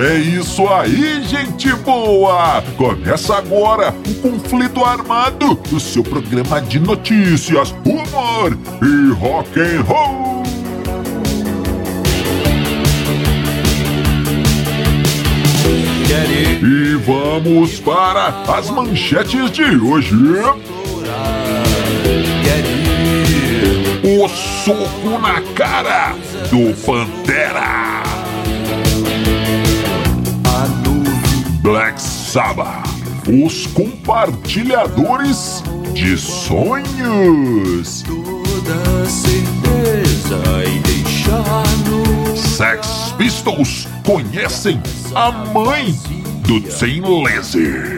É isso aí, gente boa! Começa agora o Conflito Armado, o seu programa de notícias, humor e rock and roll. E vamos para as manchetes de hoje. O soco na cara do Pantera. Sabbath, os compartilhadores de sonhos. Toda certeza e deixar no Sex Pistols conhecem a mãe do Tim Lizzy.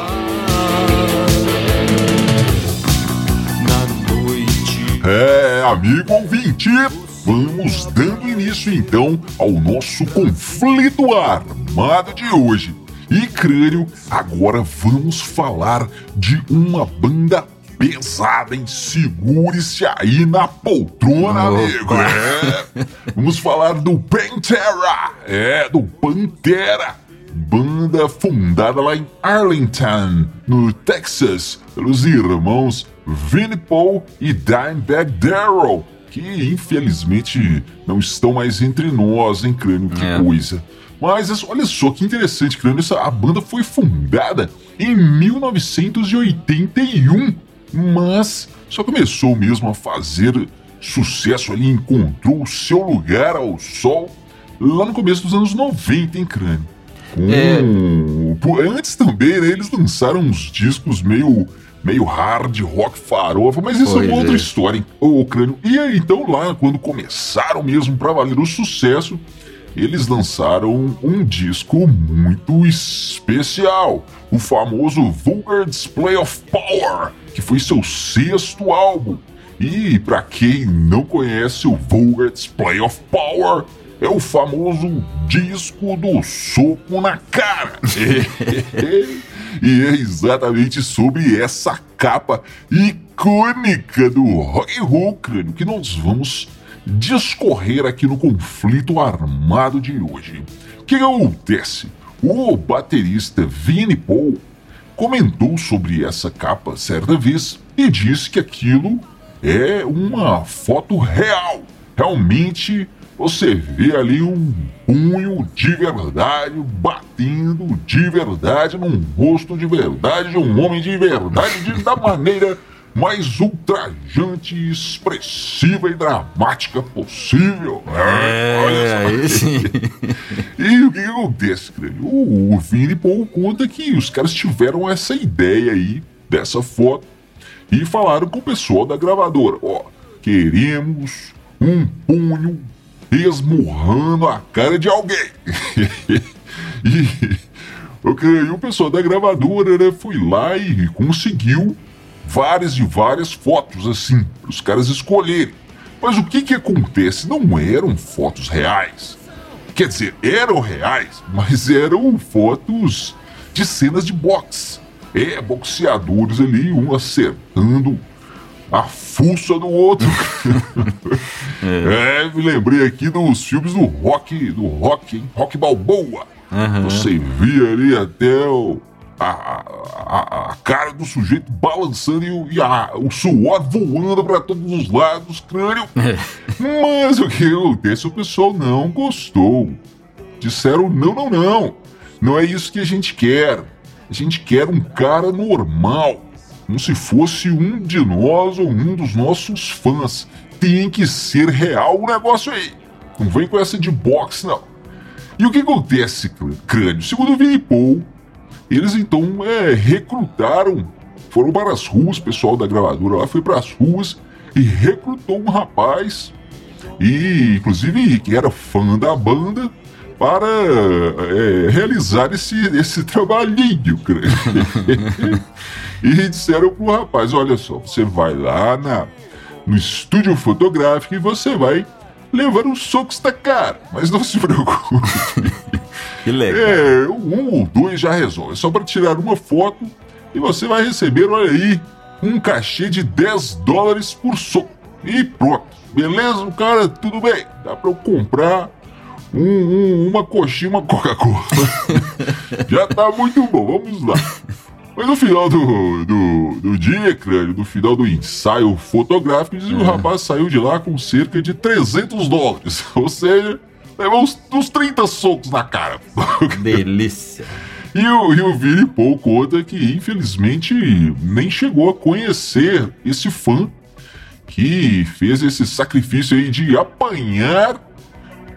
É, amigo ouvinte, vamos dando início então ao nosso conflito armado de hoje. E crânio, agora vamos falar de uma banda pesada, hein? Segure-se aí na poltrona, amigo. É. Vamos falar do Pantera. É, do Pantera. Banda fundada lá em Arlington, no Texas, pelos irmãos Vinnie Paul e Dimebag Darrell, que infelizmente não estão mais entre nós, hein, crânio? Que É. coisa. Mas essa- olha só que interessante, crânio. Essa, a banda foi fundada em 1981, mas só começou mesmo a fazer sucesso ali, encontrou o seu lugar ao sol lá no começo dos anos 90, hein, crânio? Com- Pô, Antes também, né, eles lançaram uns discos meio, meio hard rock farofa, mas isso é Pois uma outra é. história, hein? Ô, crânio. E aí, então lá, quando começaram mesmo pra valer o sucesso, eles lançaram um disco muito especial, o famoso Vulgar Display of Power, que foi seu sexto álbum. E pra quem não conhece o Vulgar Display of Power, é o famoso disco do soco na cara. e é exatamente sobre essa capa icônica do rock and roll, crânio, que nós vamos discorrer aqui no conflito armado de hoje. O que acontece? O baterista Vinnie Paul comentou sobre essa capa certa vez e disse que aquilo é uma foto real. Realmente você vê ali um punho de verdade batendo de verdade num rosto de verdade de um homem de verdade de- da maneira mais ultrajante, expressiva e dramática possível. Olha só. É. E o que, que acontece, crânio? O, o Vini Paul conta que os caras tiveram essa ideia aí, dessa foto, e falaram com o pessoal da gravadora: ó, queremos um punho esmurrando a cara de alguém. e o, crânio, o pessoal da gravadora né, foi lá e conseguiu várias e várias fotos assim, para os caras escolherem. Mas o que que acontece? Não eram fotos reais. Quer dizer, eram reais, mas eram fotos de cenas de boxe. É, boxeadores ali, um acertando a fuça do outro. é. me lembrei aqui dos filmes do rock, do rock, hein? Rock Balboa. Você via ali até o, a, a- a- cara do sujeito balançando e, o- e a- o suor voando para todos os lados, crânio. Mas o que acontece? O pessoal não gostou. Disseram: não, não, não. Não é isso que a gente quer. A gente quer um cara normal. Como se fosse um de nós ou um dos nossos fãs. Tem que ser real o negócio aí. Não vem com essa de boxe, não. E o que acontece, cr- crânio? Segundo o Vini Paul, eles então é, recrutaram, foram para as ruas, o pessoal da gravadora lá foi para as ruas e recrutou um rapaz, e inclusive que era fã da banda, para é, realizar esse, esse trabalhinho, creio. e disseram pro rapaz: olha só, você vai lá na, no estúdio fotográfico e você vai levar uns socos da cara. Mas não se preocupe. Que legal. É, um ou dois já resolve. É só para tirar uma foto e você vai receber, olha aí, um cachê de 10 dólares por soco. E pronto. Beleza, cara? Tudo bem. Dá para eu comprar um, um, uma coxinha, uma Coca-Cola. já tá muito bom. Vamos lá. Mas no final do, do, do dia, crânio, no final do ensaio fotográfico, que o rapaz saiu de lá com cerca de 300 dólares. Ou seja, levou uns, uns 30 socos na cara. Delícia. E o, e o Vini Paul conta que, infelizmente, nem chegou a conhecer esse fã que fez esse sacrifício aí de apanhar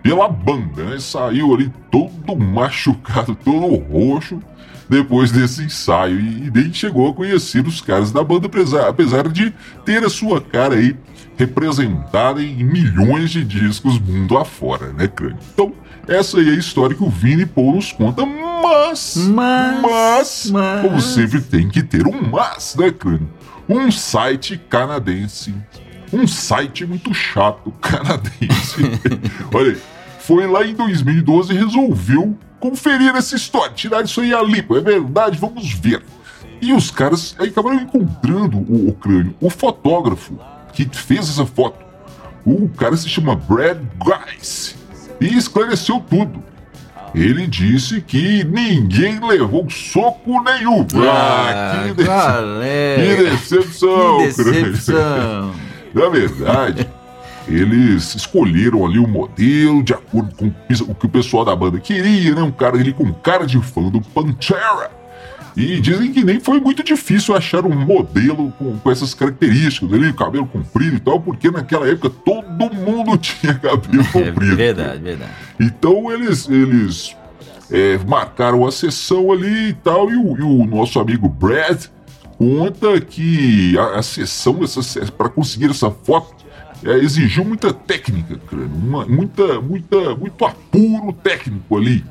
pela banda, né? Saiu ali todo machucado, todo roxo depois desse ensaio e nem chegou a conhecer os caras da banda, apesar, apesar de ter a sua cara aí representada em milhões de discos mundo afora, né, Crânio? Então, essa aí é a história que o Vini Paul nos conta, mas, Mas, mas, mas- como sempre tem que ter um mas, né, Crânio? Um site canadense, um site muito chato canadense, olha aí, foi lá em 2012 e resolveu conferir essa história, tirar isso aí a limpo, é verdade, vamos ver. E os caras aí acabaram encontrando o, o crânio, o fotógrafo que fez essa foto. O cara se chama Brad Guys e esclareceu tudo. Ele disse que ninguém levou soco nenhum. Ah, que, dece- galera. que decepção, Que decepção. Na verdade, eles escolheram ali o modelo de acordo com o que o pessoal da banda queria, né? Um cara ali com cara de fã do Pantera. E dizem que nem foi muito difícil achar um modelo com, com essas características ali, cabelo comprido e tal, porque naquela época todo mundo tinha cabelo É comprido. verdade, verdade. Então eles, eles é, marcaram a sessão ali e tal, e o, e o nosso amigo Brad conta que a, a sessão para conseguir essa foto é, exigiu muita técnica, cara, uma- muita, muita, muito apuro técnico ali.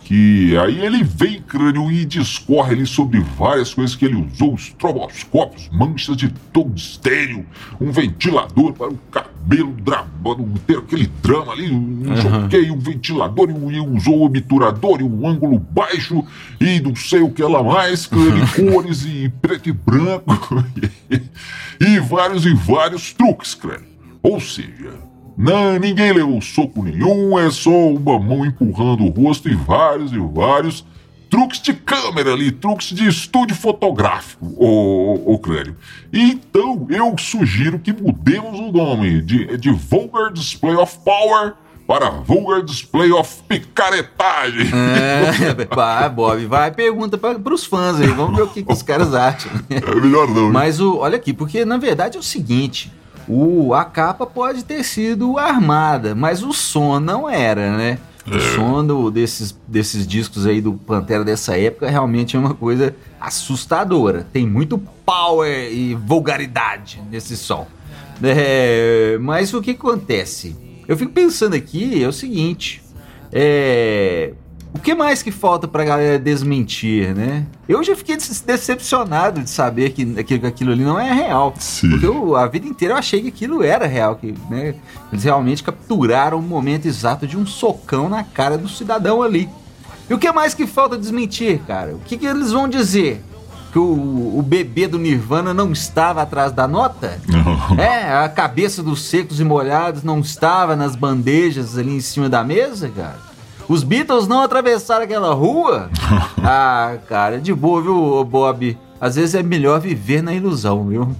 Que aí ele vem, crânio, e discorre ali sobre várias coisas que ele usou: estroboscópios, manchas de tungstênio, um ventilador para o cabelo dramando, ter aquele drama ali, não sei o que, um ventilador, e, usou o obturador, e um ângulo baixo, e não sei o que lá mais, crânio, cores e preto e branco, e vários e vários truques, crânio. Ou seja, não, ninguém levou soco nenhum, é só uma mão empurrando o rosto e vários e vários truques de câmera ali, truques de estúdio fotográfico, ô, ô crânio. Então eu sugiro que mudemos o nome de, de Vulgar Display of Power para Vulgar Display of Picaretagem. É, vai, Bob, vai, pergunta para os fãs aí, vamos ver o que, que os caras acham. É melhor não. Mas o, olha aqui, porque na verdade é o seguinte: o, a capa pode ter sido armada, mas o som não era, né? O som do- desses, desses discos aí do Pantera dessa época realmente é uma coisa assustadora. Tem muito power e vulgaridade nesse som. É, mas o que acontece? Eu fico pensando aqui, é o seguinte. É, o que mais que falta pra galera desmentir, né? Eu já fiquei decepcionado de saber que aquilo, aquilo ali não é real. Sim. Porque eu, a vida inteira eu achei que aquilo era real, que né, eles realmente capturaram o momento exato de um socão na cara do cidadão ali. E o que mais que falta desmentir, cara? O que, que eles vão dizer? Que o, o bebê do Nirvana não estava atrás da nota? Não. É, a cabeça dos secos e molhados não estava nas bandejas ali em cima da mesa, cara? Os Beatles não atravessaram aquela rua? Ah, cara, de boa, viu, Bob? Às vezes é melhor viver na ilusão, viu?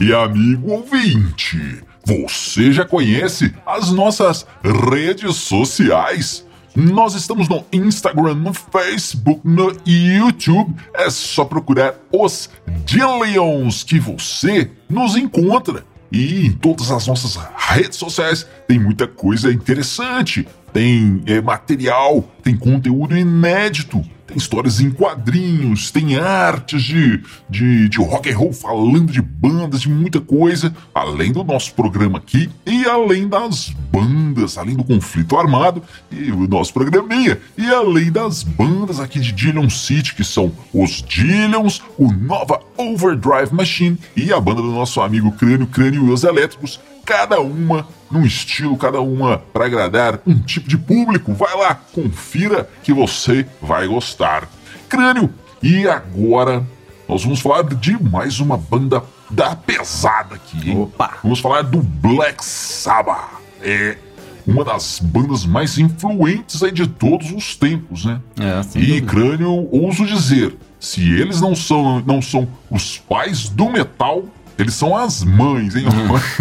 E amigo ouvinte, você já conhece as nossas redes sociais? Nós estamos no Instagram, no Facebook, no YouTube. É só procurar os Dillions que você nos encontra. E em todas as nossas redes sociais tem muita coisa interessante. Tem é, material, tem conteúdo inédito, tem histórias em quadrinhos, tem artes de, de, de rock and roll falando de bandas, de muita coisa, além do nosso programa aqui e além das bandas, além do conflito armado e o nosso programinha, e além das bandas aqui de Dillion City, que são os Dillions, o Nova Overdrive Machine e a banda do nosso amigo Crânio, Crânio e os Elétricos, cada uma num estilo, cada uma para agradar um tipo de público. Vai lá, confira que você vai gostar. Crânio, e agora nós vamos falar de mais uma banda da pesada aqui, hein? Opa! Vamos falar do Black Sabbath. É uma das bandas mais influentes aí de todos os tempos, né? É, E dúvida. Crânio, ouso dizer, se eles não são, não são os pais do metal, eles são as mães, hein?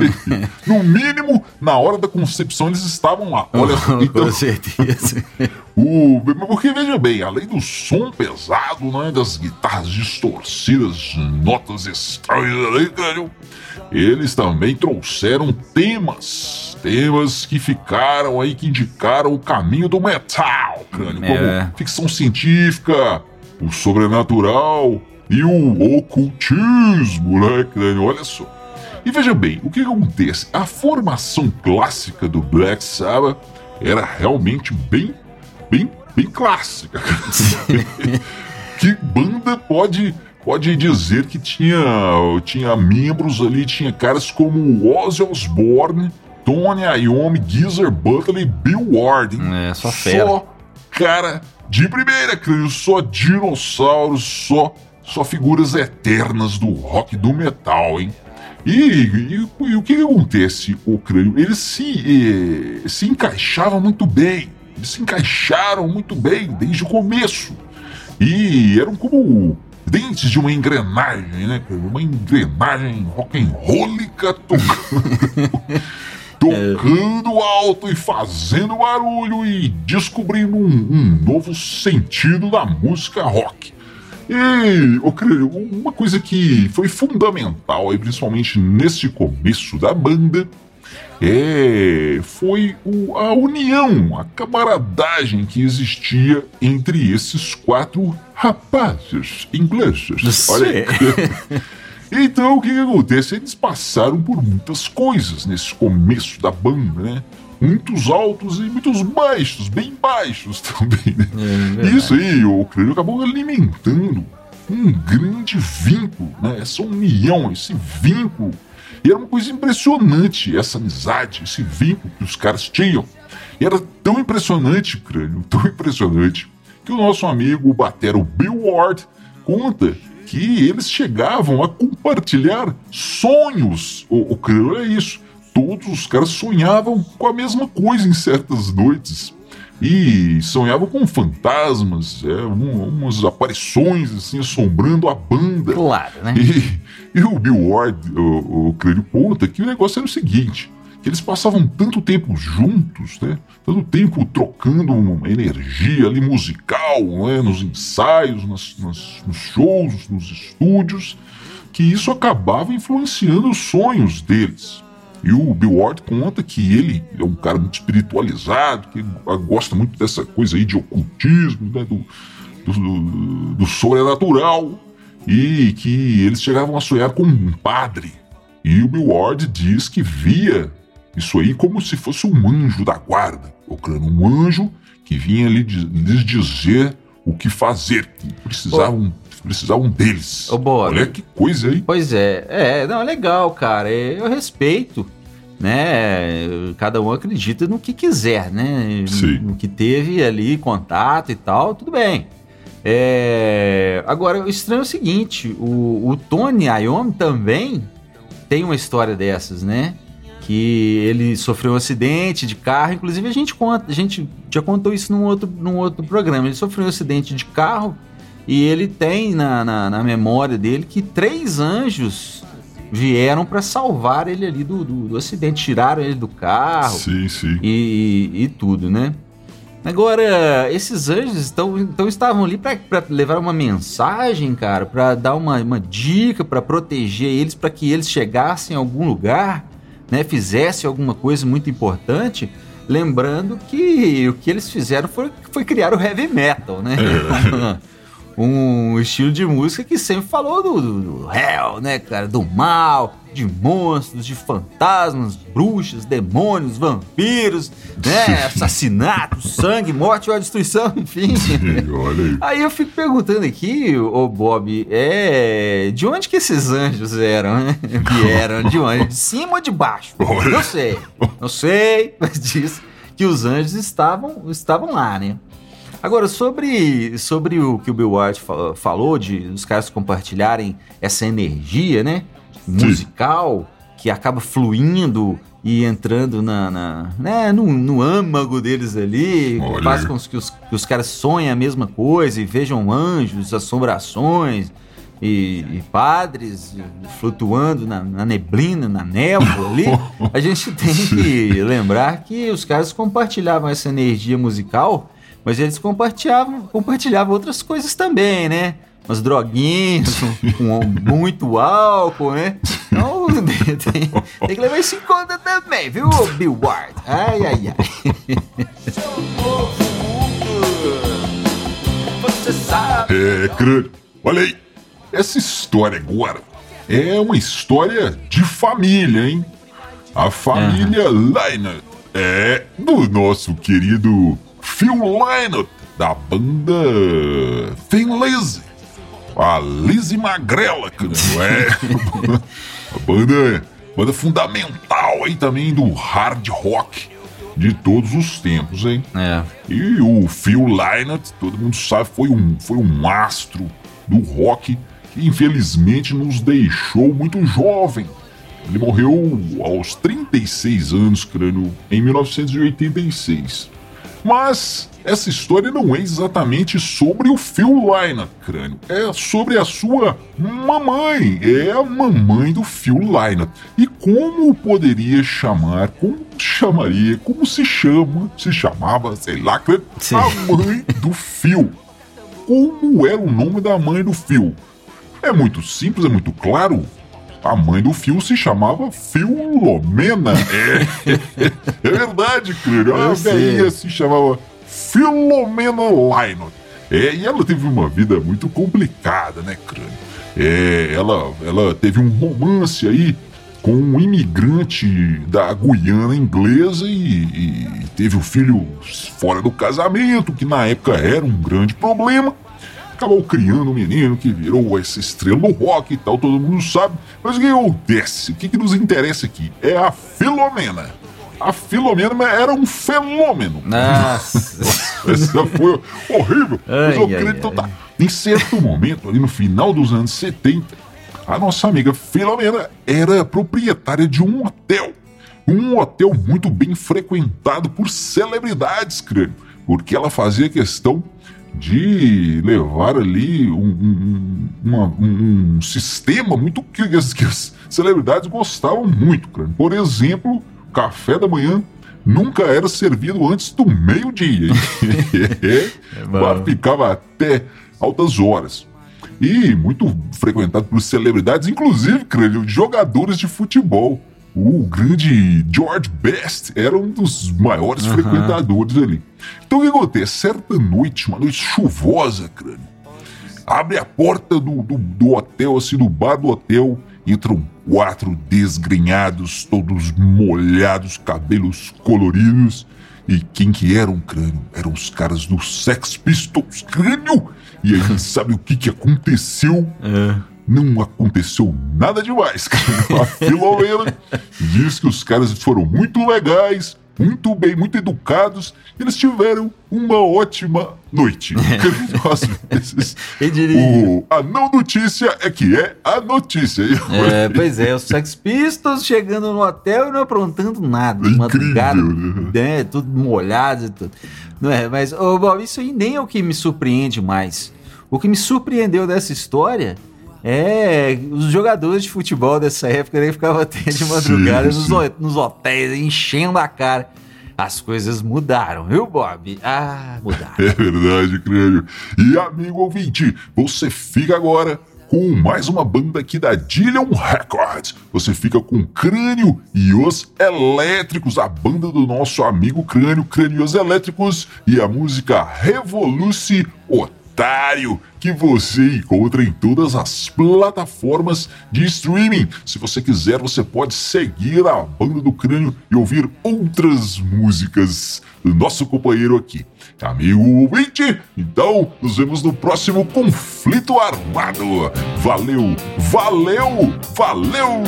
no mínimo, na hora da concepção, eles estavam lá. Olha, então, Com certeza. o, porque veja bem, além do som pesado, né, das guitarras distorcidas, notas estranhas ali, Crânio, eles também trouxeram temas, temas que ficaram aí, que indicaram o caminho do metal, Crânio, É. como ficção científica, o sobrenatural e o ocultismo, né, Crânio? Olha só. E veja bem, o que acontece? A formação clássica do Black Sabbath era realmente bem, bem, bem clássica. que banda pode pode dizer que tinha tinha membros ali, tinha caras como Ozzy Osbourne, Tony Iommi, Geezer Butler e Bill Ward. hein? É, só fera. Só cara de primeira, creio, só dinossauros, só só figuras eternas do rock e do metal, hein? E, e- e o que, que acontece, o crânio? Eles se, eh, se encaixavam muito bem. Eles se encaixaram muito bem desde o começo. E eram como dentes de uma engrenagem, né? Uma engrenagem rock'n'rollica tocando, tocando alto e fazendo barulho e descobrindo um, um novo sentido da música rock. E, ô, Crânio, uma coisa que foi fundamental, aí, principalmente nesse começo da banda, é, foi o- a união, a camaradagem que existia entre esses quatro rapazes ingleses. Olha aí. Então, o que, que acontece? Eles passaram por muitas coisas nesse começo da banda, né? Muitos altos e muitos baixos, bem baixos também, né? verdade. Isso aí, o crânio acabou alimentando um grande vínculo, né? Essa união, esse vínculo. E era uma coisa impressionante, essa amizade, esse vínculo que os caras tinham. E era tão impressionante, crânio, tão impressionante, que o nosso amigo o batero Bill Ward conta que eles chegavam a compartilhar sonhos. O, o crânio é isso. Todos os caras sonhavam com a mesma coisa em certas noites. E sonhavam com fantasmas, é, um- umas aparições assim, assombrando a banda. Claro, né? E, e o Bill Ward, o, o Crânio, conta que o negócio era o seguinte: que eles passavam tanto tempo juntos, né? Tanto tempo trocando uma energia ali musical, né? Nos ensaios, nas- nas- nos shows, nos estúdios, que isso acabava influenciando os sonhos deles. E o Bill Ward conta que ele é um cara muito espiritualizado, que gosta muito dessa coisa aí de ocultismo, né? do, do, do sobrenatural e que eles chegavam a sonhar com um padre. E o Bill Ward diz que via isso aí como se fosse um anjo da guarda, claro, um anjo que vinha lhes dizer o que fazer, que precisavam, precisavam deles. Ô, Bob. Olha que coisa aí. Pois é, é, não, legal, cara. é, Eu respeito, né? Cada um acredita no que quiser, né? Sim. No que teve ali contato e tal, tudo bem. É, Agora, o estranho é o seguinte: o, o Tony Iommi também tem uma história dessas, né? Que ele sofreu um acidente de carro, inclusive a gente conta, a gente já contou isso num outro, num outro programa. Ele sofreu um acidente de carro e ele tem na, na, na memória dele que três anjos vieram para salvar ele ali do, do, do acidente, tiraram ele do carro Sim, sim. e, e tudo, né? Agora, esses anjos então, então estavam ali para levar uma mensagem, cara, para dar uma, uma dica, para proteger eles, para que eles chegassem a algum lugar, né? Fizessem alguma coisa muito importante. Lembrando que o que eles fizeram foi, foi criar o heavy metal, né? um estilo de música que sempre falou do, do, do hell, né, cara? Do mal, de monstros, de fantasmas, bruxas, demônios, vampiros, né? Assassinato, sangue, morte ou destruição, enfim. Olha aí. Aí eu fico perguntando aqui, ô Bob, é. De onde que esses anjos eram, né? Vieram? De onde? De cima ou de baixo? Olha. Não sei. Não sei, mas diz que os anjos estavam, estavam lá, né? Agora, sobre, sobre o que o Bill fa- falou, de os caras compartilharem essa energia, né? Musical, que acaba fluindo e entrando na, na- né, no, no âmago deles ali, Olha que faz com que os, que os caras sonhem a mesma coisa e vejam anjos, assombrações e, e padres flutuando na, na neblina, na névoa ali. A gente tem que lembrar que os caras compartilhavam essa energia musical, mas eles compartilhavam, compartilhavam outras coisas também, né? Umas droguinhas, com, com muito álcool, né? Então tem, tem- que levar isso em conta também, viu, Bill Ward? Ai, ai, ai. É, crânio. Olha aí. Essa história agora é uma história de família, hein? A família Lynott é do nosso querido Phil Lynott, da banda Thin Lizzy. A Lizzy Magrela, crânio. É. a banda, banda fundamental aí também do hard rock de todos os tempos, hein? É. E o Phil Lynott, todo mundo sabe, foi um, foi um astro do rock que infelizmente nos deixou muito jovem. Ele morreu aos 36 anos, crânio, em 1986. Mas essa história não é exatamente sobre o Phil Lynott, crânio. É sobre a sua mamãe. É a mamãe do Phil Lynott. E como poderia chamar, como chamaria, como se chama, se chamava, sei lá, crânio, Sim. a mãe do Phil. Como era o nome da mãe do Phil? É muito simples, é muito claro. A mãe do Phil se chamava Filomena. É, é verdade, crânio. A velhinha se chamava Filomena Lynott. É, e ela teve uma vida muito complicada, né, crânio? É, ela, ela teve um romance aí com um imigrante da Guiana inglesa e, e teve o filho fora do casamento, que na época era um grande problema acabou criando um menino que virou essa estrela do rock e tal, todo mundo sabe. Mas o que acontece? O que, que nos interessa aqui? É a Filomena. A Filomena era um fenômeno. Nossa. Essa foi horrível. Mas eu Ai, ai, acredito ai. tá. Em certo momento, ali no final dos anos 70, a nossa amiga Filomena era proprietária de um hotel. Um hotel muito bem frequentado por celebridades, crânio. Porque ela fazia questão de levar ali um, um- uma- um- um sistema muito que as, que as celebridades gostavam muito, crânio. Por exemplo, café da manhã nunca era servido antes do meio-dia. bar ficava até altas horas. E muito frequentado por celebridades, inclusive, crânio, jogadores de futebol. O grande George Best era um dos maiores frequentadores ali. Então o que acontece? Certa noite, uma noite chuvosa, crânio, abre a porta do, do, do hotel, assim, do bar do hotel, entram quatro desgrenhados, todos molhados, cabelos coloridos. E quem que eram, crânio? Eram os caras do Sex Pistols, crânio! E aí, sabe o que que aconteceu? Não aconteceu nada demais, cara. A Filomena diz que os caras foram muito legais, muito bem, muito educados, e eles tiveram uma ótima noite. Às vezes, Quem diria? o- a não notícia é que é a notícia. É, pois é, os Sex Pistols chegando no hotel e não aprontando nada. Incrível, madrugada, né? né? Tudo molhado e tudo. Não é, mas, ô, Bob, isso aí nem é o que me surpreende mais. O que me surpreendeu dessa história é, os jogadores de futebol dessa época nem ficavam até de madrugada sim, sim. Nos, hotéis, enchendo a cara. As coisas mudaram, viu, Bob? Ah, mudaram. É verdade, Crânio. E, amigo ouvinte, você fica agora com mais uma banda aqui da Dillion Records. Você fica com Crânio e os Elétricos, a banda do nosso amigo Crânio, Crânio e os Elétricos, e a música Revoluce que você encontra em todas as plataformas de streaming. Se você quiser, você pode seguir a Banda do Crânio e ouvir outras músicas do nosso companheiro aqui, amigo ouvinte. Então, nos vemos no próximo Conflito Armado. Valeu, valeu, valeu!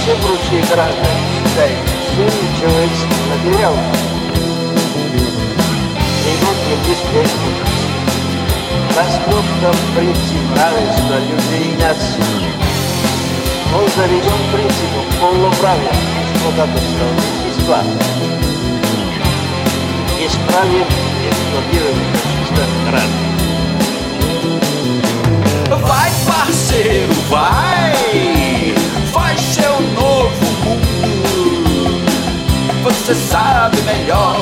все прочие граждане Китая, все человечество набирало. И человеческий здесь идут беспрестники. Поступком принцип равенства людей и нации. Он заведен принципом полноправия эксплуататорского вещества. Исправим эксплуатирование общества граждан. Вай, parceiro, вай! sabe melhor.